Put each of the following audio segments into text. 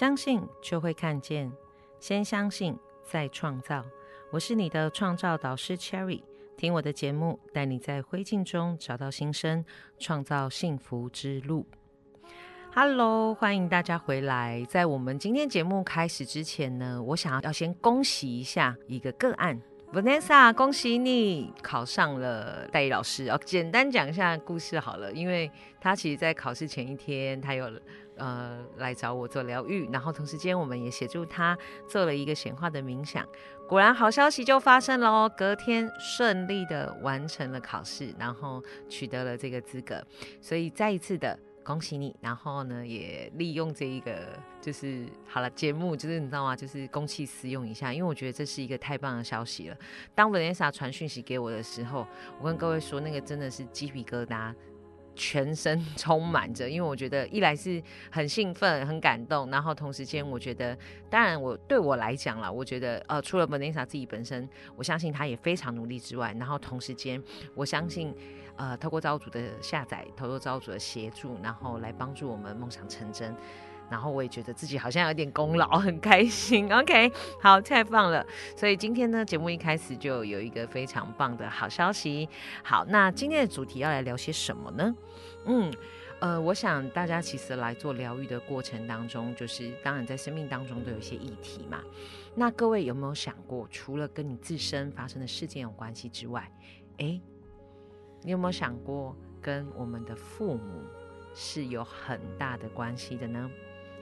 相信就会看见，先相信再创造。我是你的创造导师 Cherry，听我的节目，带你在灰烬中找到新生，创造幸福之路。Hello，欢迎大家回来。在我们今天节目开始之前呢，我想要先恭喜一下一个个案。Vanessa，恭喜你考上了代理老师。哦，简单讲一下故事好了，因为他其实，在考试前一天，他有呃来找我做疗愈，然后同时间我们也协助他做了一个显化的冥想。果然，好消息就发生了哦，隔天顺利的完成了考试，然后取得了这个资格。所以再一次的。恭喜你，然后呢，也利用这一个，就是好了节目，就是你知道吗？就是公器私用一下，因为我觉得这是一个太棒的消息了。当 Vanessa 传讯息给我的时候，我跟各位说，那个真的是鸡皮疙瘩。全身 充满着，因为我觉得一来是很兴奋、很感动，然后同时间我觉得，当然我对我来讲啦，我觉得呃，除了 Vanessa 自己本身，我相信她也非常努力之外，然后同时间我相信，呃，透过造物主的下载，透过造物主的协助，然后来帮助我们梦想成真。然后我也觉得自己好像有点功劳，很开心。OK，好，太棒了。所以今天呢，节目一开始就有一个非常棒的好消息。好，那今天的主题要来聊些什么呢？嗯，呃，我想大家其实来做疗愈的过程当中，就是当然在生命当中都有一些议题嘛。那各位有没有想过，除了跟你自身发生的事件有关系之外，哎，你有没有想过跟我们的父母是有很大的关系的呢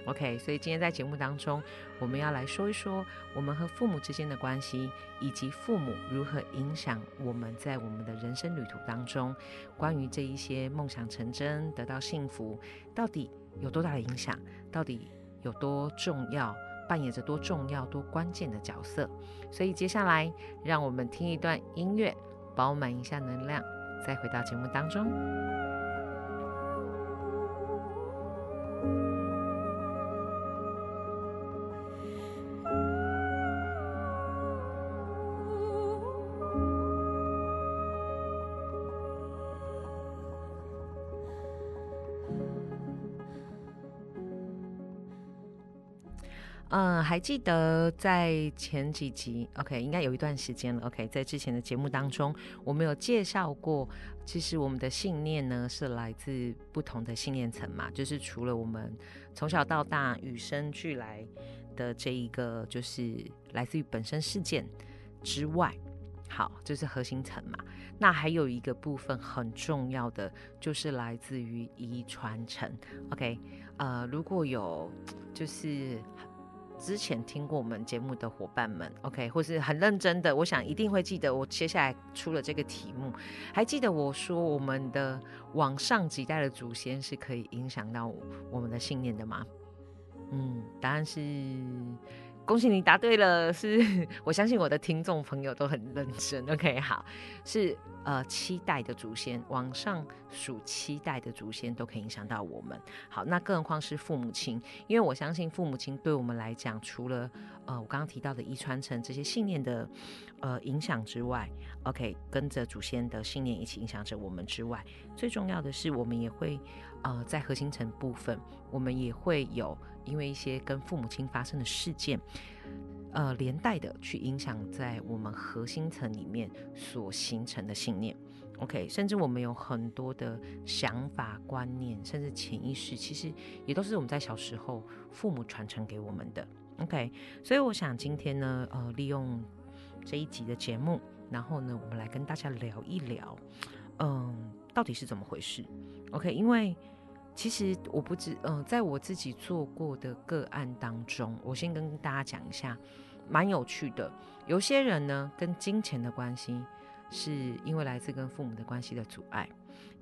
？OK，所以今天在节目当中，我们要来说一说我们和父母之间的关系，以及父母如何影响我们在我们的人生旅途当中，关于这一些梦想成真、得到幸福，到底有多大的影响？到底有多重要？扮演着多重要、多关键的角色？所以接下来，让我们听一段音乐，饱满一下能量，再回到节目当中。嗯，还记得在前几集，OK，应该有一段时间了，OK，在之前的节目当中，我们有介绍过，其实我们的信念呢是来自不同的信念层嘛，就是除了我们从小到大与生俱来的这一个，就是来自于本身事件之外，好，就是核心层嘛，那还有一个部分很重要的，就是来自于遗传层，OK，呃，如果有就是。之前听过我们节目的伙伴们，OK，或是很认真的，我想一定会记得我接下来出了这个题目。还记得我说我们的往上几代的祖先是可以影响到我们的信念的吗？嗯，答案是。恭喜你答对了，是 我相信我的听众朋友都很认真。OK，好，是呃期待的祖先往上数期待的祖先都可以影响到我们。好，那更何况是父母亲，因为我相信父母亲对我们来讲，除了呃我刚刚提到的遗传成这些信念的呃影响之外，OK，跟着祖先的信念一起影响着我们之外，最重要的是我们也会呃在核心层部分，我们也会有。因为一些跟父母亲发生的事件，呃，连带的去影响在我们核心层里面所形成的信念，OK，甚至我们有很多的想法、观念，甚至潜意识，其实也都是我们在小时候父母传承给我们的，OK。所以我想今天呢，呃，利用这一集的节目，然后呢，我们来跟大家聊一聊，嗯，到底是怎么回事，OK，因为。其实我不知，嗯，在我自己做过的个案当中，我先跟大家讲一下，蛮有趣的。有些人呢，跟金钱的关系是因为来自跟父母的关系的阻碍；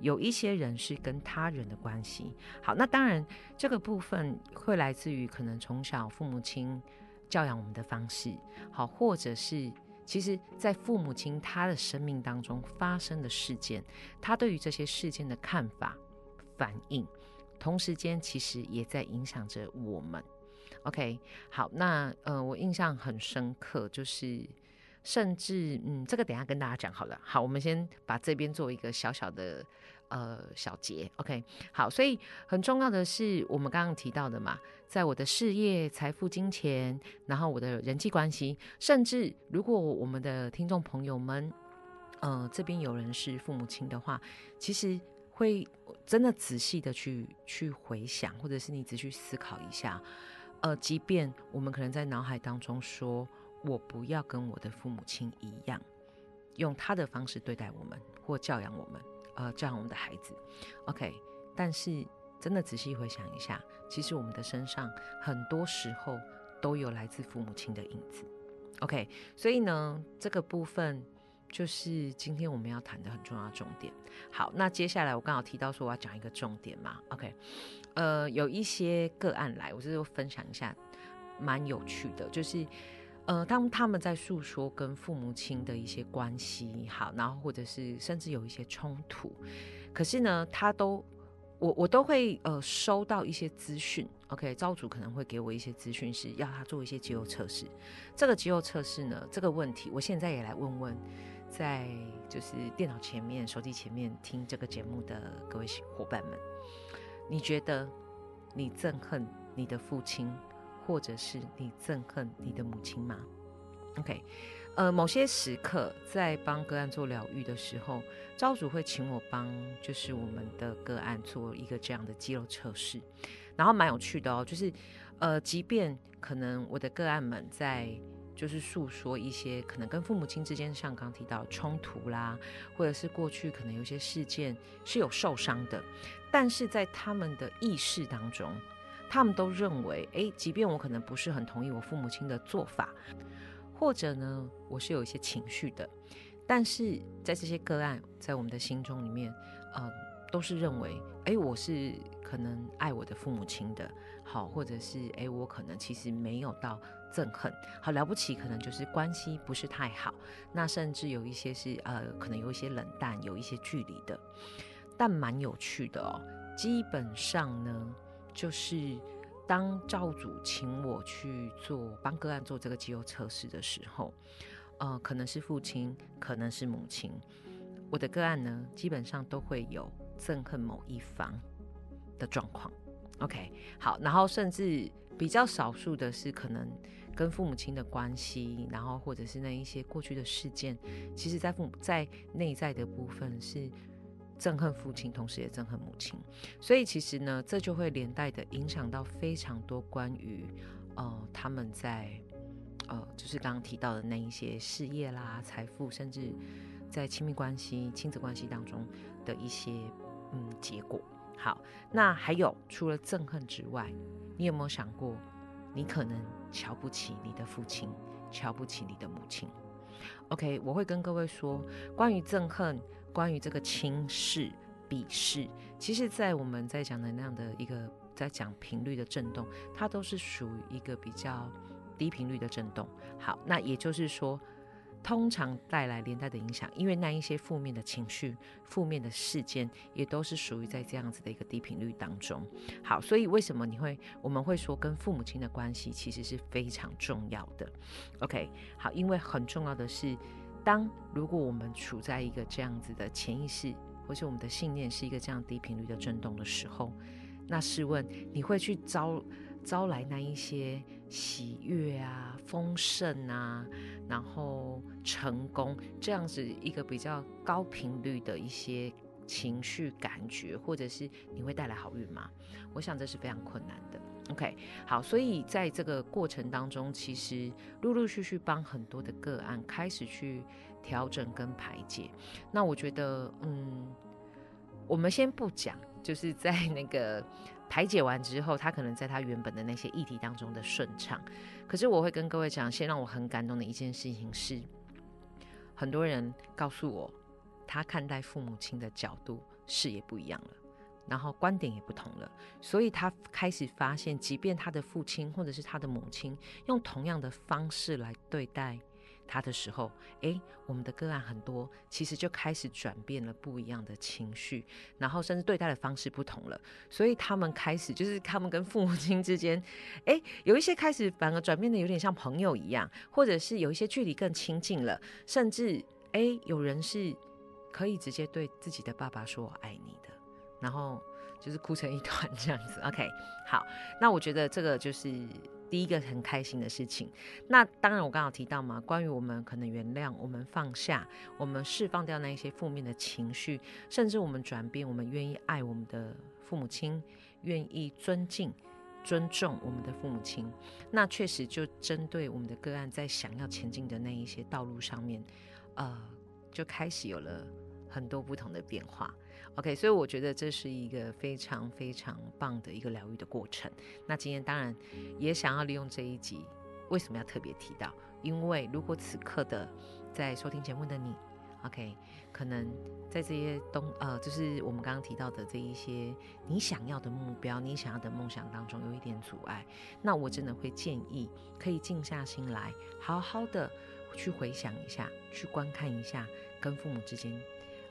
有一些人是跟他人的关系。好，那当然这个部分会来自于可能从小父母亲教养我们的方式，好，或者是其实在父母亲他的生命当中发生的事件，他对于这些事件的看法。反应，同时间其实也在影响着我们。OK，好，那呃，我印象很深刻，就是甚至嗯，这个等下跟大家讲好了。好，我们先把这边做一个小小的呃小节。OK，好，所以很重要的是我们刚刚提到的嘛，在我的事业、财富、金钱，然后我的人际关系，甚至如果我们的听众朋友们，呃，这边有人是父母亲的话，其实会真的仔细的去去回想，或者是你仔细思考一下，呃，即便我们可能在脑海当中说。我不要跟我的父母亲一样，用他的方式对待我们或教养我们，呃，教养我们的孩子。OK，但是真的仔细回想一下，其实我们的身上很多时候都有来自父母亲的影子。OK，所以呢，这个部分就是今天我们要谈的很重要重点。好，那接下来我刚好提到说我要讲一个重点嘛。OK，呃，有一些个案来，我就是分享一下，蛮有趣的，就是。呃，当他们在诉说跟父母亲的一些关系，好，然后或者是甚至有一些冲突，可是呢，他都我我都会呃收到一些资讯，OK，招主可能会给我一些资讯，是要他做一些肌肉测试。这个肌肉测试呢，这个问题，我现在也来问问，在就是电脑前面、手机前面听这个节目的各位伙伴们，你觉得你憎恨你的父亲？或者是你憎恨你的母亲吗？OK，呃，某些时刻在帮个案做疗愈的时候，招主会请我帮，就是我们的个案做一个这样的肌肉测试，然后蛮有趣的哦。就是，呃，即便可能我的个案们在就是诉说一些可能跟父母亲之间像刚提到冲突啦，或者是过去可能有些事件是有受伤的，但是在他们的意识当中。他们都认为，哎，即便我可能不是很同意我父母亲的做法，或者呢，我是有一些情绪的，但是在这些个案，在我们的心中里面，呃，都是认为，哎，我是可能爱我的父母亲的，好，或者是，哎，我可能其实没有到憎恨，好了不起，可能就是关系不是太好，那甚至有一些是，呃，可能有一些冷淡，有一些距离的，但蛮有趣的哦，基本上呢。就是当赵主请我去做帮个案做这个肌肉测试的时候，呃，可能是父亲，可能是母亲，我的个案呢，基本上都会有憎恨某一方的状况。OK，好，然后甚至比较少数的是可能跟父母亲的关系，然后或者是那一些过去的事件，其实在父母在内在的部分是。憎恨父亲，同时也憎恨母亲，所以其实呢，这就会连带的影响到非常多关于呃他们在呃就是刚刚提到的那一些事业啦、财富，甚至在亲密关系、亲子关系当中的一些嗯结果。好，那还有除了憎恨之外，你有没有想过，你可能瞧不起你的父亲，瞧不起你的母亲？OK，我会跟各位说关于憎恨。关于这个轻视、鄙视，其实，在我们在讲的那样的一个在讲频率的震动，它都是属于一个比较低频率的震动。好，那也就是说，通常带来连带的影响，因为那一些负面的情绪、负面的事件，也都是属于在这样子的一个低频率当中。好，所以为什么你会我们会说跟父母亲的关系其实是非常重要的？OK，好，因为很重要的是。当如果我们处在一个这样子的潜意识，或是我们的信念是一个这样低频率的震动的时候，那试问你会去招招来那一些喜悦啊、丰盛啊，然后成功这样子一个比较高频率的一些情绪感觉，或者是你会带来好运吗？我想这是非常困难的。OK，好，所以在这个过程当中，其实陆陆续续帮很多的个案开始去调整跟排解。那我觉得，嗯，我们先不讲，就是在 那个排解完之后，他可能在他原本的那些议题当中的顺畅。可是我会跟各位讲，先让我很感动的一件事情是，很多人告诉我，他看待父母亲的角度视野不一样了。然后观点也不同了，所以他开始发现，即便他的父亲或者是他的母亲用同样的方式来对待他的时候，诶，我们的个案很多其实就开始转变了不一样的情绪，然后甚至对待的方式不同了。所以他们开始就是他们跟父母亲之间，诶，有一些开始反而转变的有点像朋友一样，或者是有一些距离更亲近了，甚至诶，有人是。可以直接对自己的爸爸说“我爱你”的，然后就是哭成一团这样子。OK，好，那我觉得这个就是第一个很开心的事情。那当然，我刚刚提到嘛，关于我们可能原谅、我们放下、我们释放掉那一些负面的情绪，甚至我们转变，我们愿意爱我们的父母亲，愿意尊敬。尊重我们的父母亲，那确实就针对我们的个案，在想要前进的那一些道路上面，呃，就开始有了很多不同的变化。OK，所以我觉得这是一个非常非常棒的一个疗愈的过程。那今天当然也想要利用这一集，为什么要特别提到？因为如果此刻的在收听节目的你。OK，可能在这些东呃，就是我们刚刚提到的这一些你想要的目标、你想要的梦想当中有一点阻碍，那我真的会建议可以静下心来，好好的去回想一下，去观看一下跟父母之间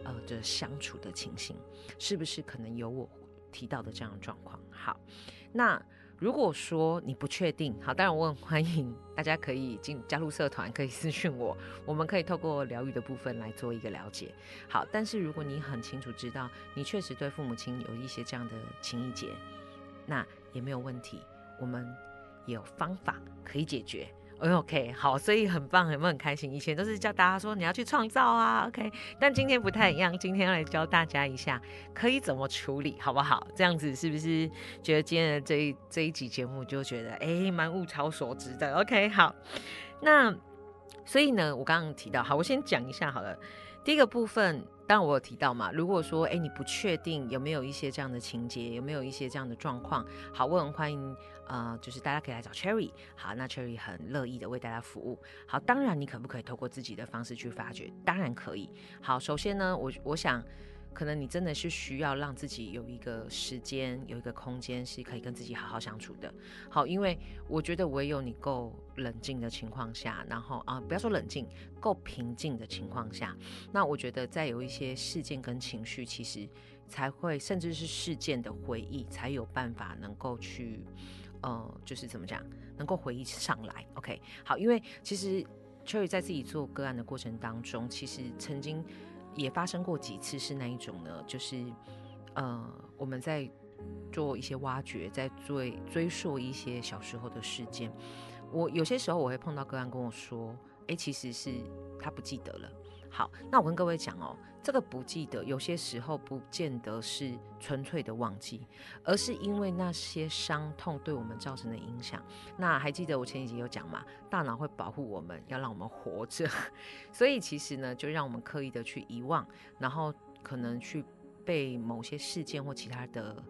呃的相处的情形，是不是可能有我提到的这样的状况？好，那。如果说你不确定，好，当然我很欢迎大家可以进加入社团，可以私讯我，我们可以透过疗愈的部分来做一个了解。好，但是如果你很清楚知道，你确实对父母亲有一些这样的情谊结，那也没有问题，我们也有方法可以解决。OK，好，所以很棒，很很开心。以前都是教大家说你要去创造啊，OK，但今天不太一样，今天要来教大家一下可以怎么处理，好不好？这样子是不是觉得今天的这一这一集节目就觉得哎蛮物超所值的？OK，好，那所以呢，我刚刚提到，好，我先讲一下好了。第一个部分，当然我有提到嘛，如果说哎你不确定有没有一些这样的情节，有没有一些这样的状况，好，我很欢迎。呃，就是大家可以来找 Cherry，好，那 Cherry 很乐意的为大家服务。好，当然你可不可以透过自己的方式去发掘？当然可以。好，首先呢，我我想，可能你真的是需要让自己有一个时间，有一个空间，是可以跟自己好好相处的。好，因为我觉得唯有你够冷静的情况下，然后啊，不要说冷静，够平静的情况下，那我觉得再有一些事件跟情绪，其实才会，甚至是事件的回忆，才有办法能够去。呃，就是怎么讲，能够回忆上来，OK，好，因为其实 Cherry 在自己做个案的过程当中，其实曾经也发生过几次是那一种呢，就是呃，我们在做一些挖掘，在追追溯一些小时候的事件，我有些时候我会碰到个案跟我说，哎，其实是他不记得了。好，那我跟各位讲哦，这个不记得，有些时候不见得是纯粹的忘记，而是因为那些伤痛对我们造成的影响。那还记得我前几集有讲嘛？大脑会保护我们，要让我们活着，所以其实呢，就让我们刻意的去遗忘，然后可能去被某些事件或其他的。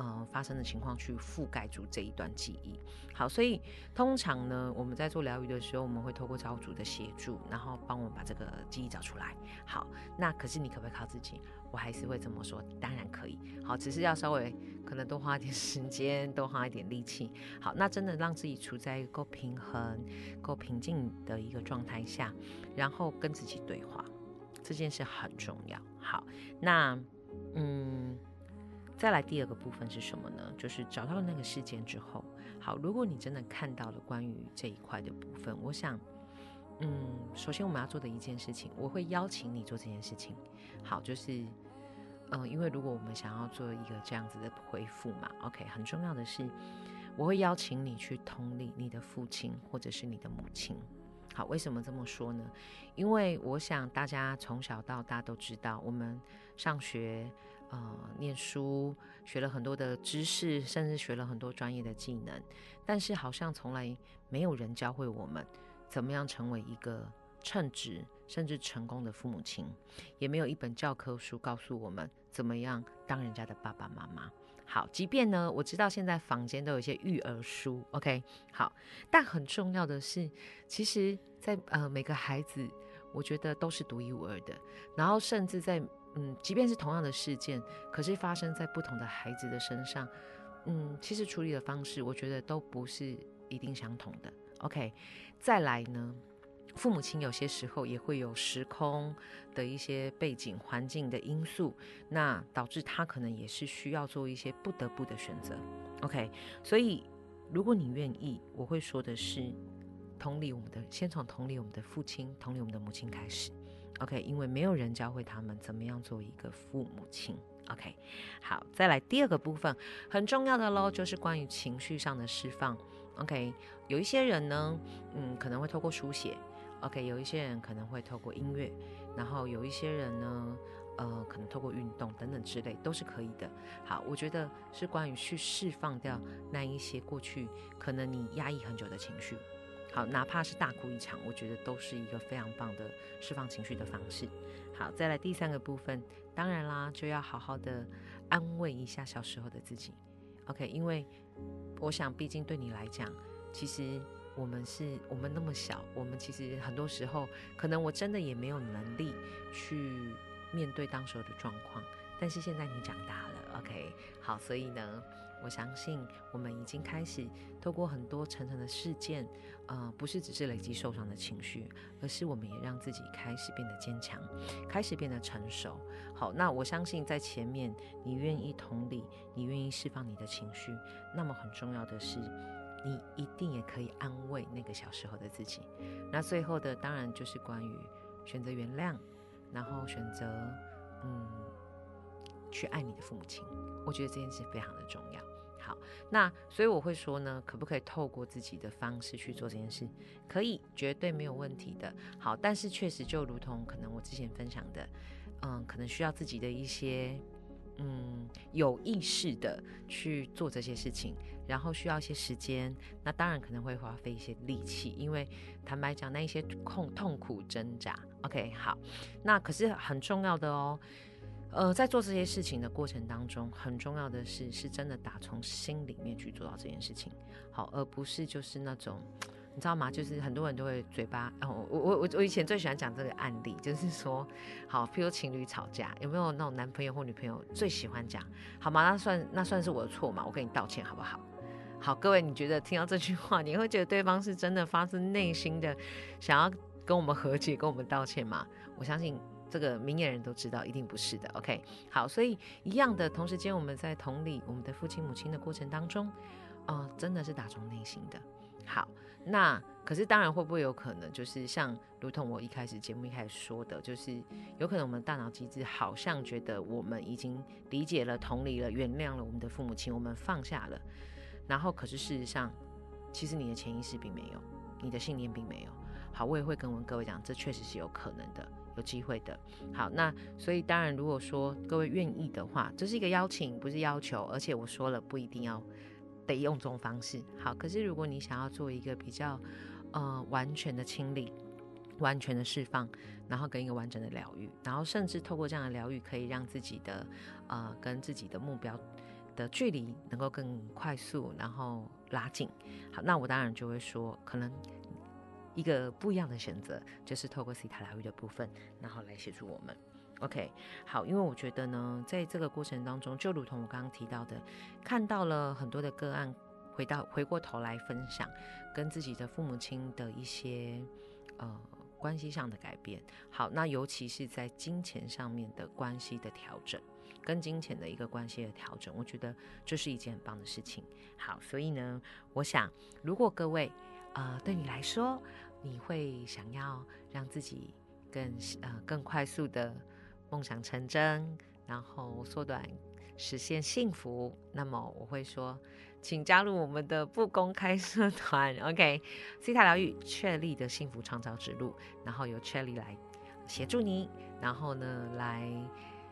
呃，发生的情况去覆盖住这一段记忆。好，所以通常呢，我们在做疗愈的时候，我们会透过造物主的协助，然后帮我们把这个记忆找出来。好，那可是你可不可以靠自己？我还是会这么说，当然可以。好，只是要稍微可能多花点时间，多花一点力气。好，那真的让自己处在一个够平衡、够平静的一个状态下，然后跟自己对话，这件事很重要。好，那嗯。再来第二个部分是什么呢？就是找到那个事件之后，好，如果你真的看到了关于这一块的部分，我想，嗯，首先我们要做的一件事情，我会邀请你做这件事情。好，就是，嗯，因为如果我们想要做一个这样子的回复嘛，OK，很重要的是，我会邀请你去同理你的父亲或者是你的母亲。好，为什么这么说呢？因为我想大家从小到大都知道，我们上学。呃，念书学了很多的知识，甚至学了很多专业的技能，但是好像从来没有人教会我们怎么样成为一个称职甚至成功的父母亲，也没有一本教科书告诉我们怎么样当人家的爸爸妈妈。好，即便呢，我知道现在坊间都有一些育儿书，OK，好，但很重要的是，其实，在呃每个孩子，我觉得都是独一无二的，然后甚至在。嗯，即便是同样的事件，可是发生在不同的孩子的身上，嗯，其实处理的方式，我觉得都不是一定相同的。OK，再来呢，父母亲有些时候也会有时空的一些背景环境的因素，那导致他可能也是需要做一些不得不的选择。OK，所以如果你愿意，我会说的是，同理我们的，先从同理我们的父亲，同理我们的母亲开始。OK，因为没有人教会他们怎么样做一个父母亲。OK，好，再来第二个部分，很重要的喽，就是关于情绪上的释放。OK，有一些人呢，嗯，可能会透过书写，OK，有一些人可能会透过音乐，然后有一些人呢，呃，可能透过运动等等之类，都是可以的。好，我觉得是关于去释放掉那一些过去可能你压抑很久的情绪。好，哪怕是大哭一场，我觉得都是一个非常棒的释放情绪的方式。好，再来第三个部分，当然啦，就要好好的安慰一下小时候的自己。OK，因为我想，毕竟对你来讲，其实我们是我们那么小，我们其实很多时候，可能我真的也没有能力去面对当时候的状况。但是现在你长大了，OK，好，所以呢。我相信我们已经开始透过很多层层的事件，呃，不是只是累积受伤的情绪，而是我们也让自己开始变得坚强，开始变得成熟。好，那我相信在前面你愿意同理，你愿意释放你的情绪，那么很重要的是，你一定也可以安慰那个小时候的自己。那最后的当然就是关于选择原谅，然后选择嗯去爱你的父母亲。我觉得这件事非常的重要。好，那所以我会说呢，可不可以透过自己的方式去做这件事？可以，绝对没有问题的。好，但是确实就如同可能我之前分享的，嗯，可能需要自己的一些嗯有意识的去做这些事情，然后需要一些时间。那当然可能会花费一些力气，因为坦白讲，那一些痛痛苦挣扎。OK，好，那可是很重要的哦。呃，在做这些事情的过程当中，很重要的是，是真的打从心里面去做到这件事情，好，而不是就是那种，你知道吗？就是很多人都会嘴巴，哦，我我我我以前最喜欢讲这个案例，就是说，好，譬如情侣吵架，有没有那种男朋友或女朋友最喜欢讲，好吗？那算那算是我的错嘛？我跟你道歉好不好？好，各位，你觉得听到这句话，你会觉得对方是真的发自内心的想要跟我们和解，跟我们道歉吗？我相信。这个明眼人都知道，一定不是的。OK，好，所以一样的，同时间我们在同理我们的父亲母亲的过程当中，啊，真的是打从内心的。好，那可是当然会不会有可能，就是像如同我一开始节目一开始说的，就是有可能我们大脑机制好像觉得我们已经理解了、同理了、原谅了我们的父母亲，我们放下了，然后可是事实上，其实你的潜意识并没有，你的信念并没有。好，我也会跟我们各位讲，这确实是有可能的。有机会的，好，那所以当然，如果说各位愿意的话，这是一个邀请，不是要求，而且我说了不一定要得用这种方式。好，可是如果你想要做一个比较呃完全的清理、完全的释放，然后跟一个完整的疗愈，然后甚至透过这样的疗愈，可以让自己的呃跟自己的目标的距离能够更快速，然后拉近。好，那我当然就会说，可能。一个不一样的选择，就是透过西塔疗愈的部分，然后来协助我们。OK，好，因为我觉得呢，在这个过程当中，就如同我刚刚提到的，看到了很多的个案，回到回过头来分享跟自己的父母亲的一些呃关系上的改变。好，那尤其是在金钱上面的关系的调整，跟金钱的一个关系的调整，我觉得这是一件很棒的事情。好，所以呢，我想如果各位。呃，对你来说，你会想要让自己更呃更快速的梦想成真，然后缩短实现幸福。那么我会说，请加入我们的不公开社团，OK？C 塔疗愈确立的幸福创造之路，然后由确立来协助你，然后呢来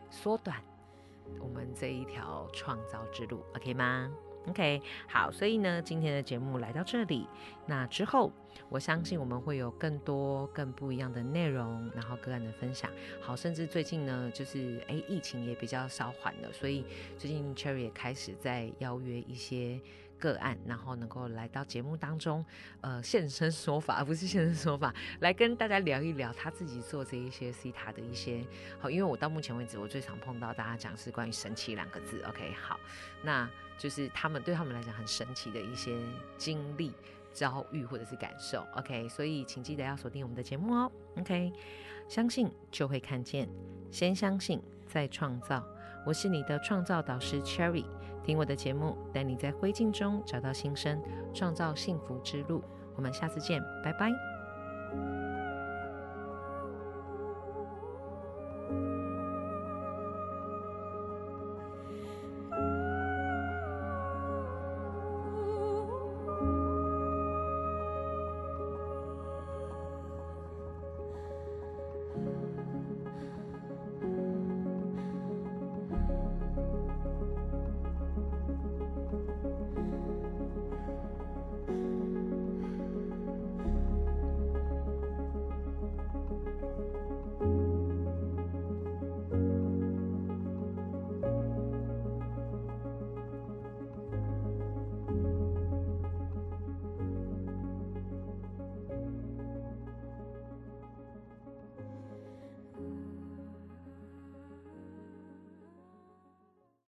缩短我们这一条创造之路，OK 吗？OK，好，所以呢，今天的节目来到这里，那之后我相信我们会有更多更不一样的内容，然后个案的分享。好，甚至最近呢，就是哎，疫情也比较稍缓了，所以最近 Cherry 也开始在邀约一些。个案，然后能够来到节目当中，呃，现身说法，而不是现身说法，来跟大家聊一聊他自己做这一些 C 塔的一些好，因为我到目前为止，我最常碰到大家讲是关于神奇两个字，OK，好，那就是他们对他们来讲很神奇的一些经历、遭遇或者是感受，OK，所以请记得要锁定我们的节目哦，OK，相信就会看见，先相信再创造，我是你的创造导师 Cherry。听我的节目，带你在灰烬中找到新生，创造幸福之路。我们下次见，拜拜。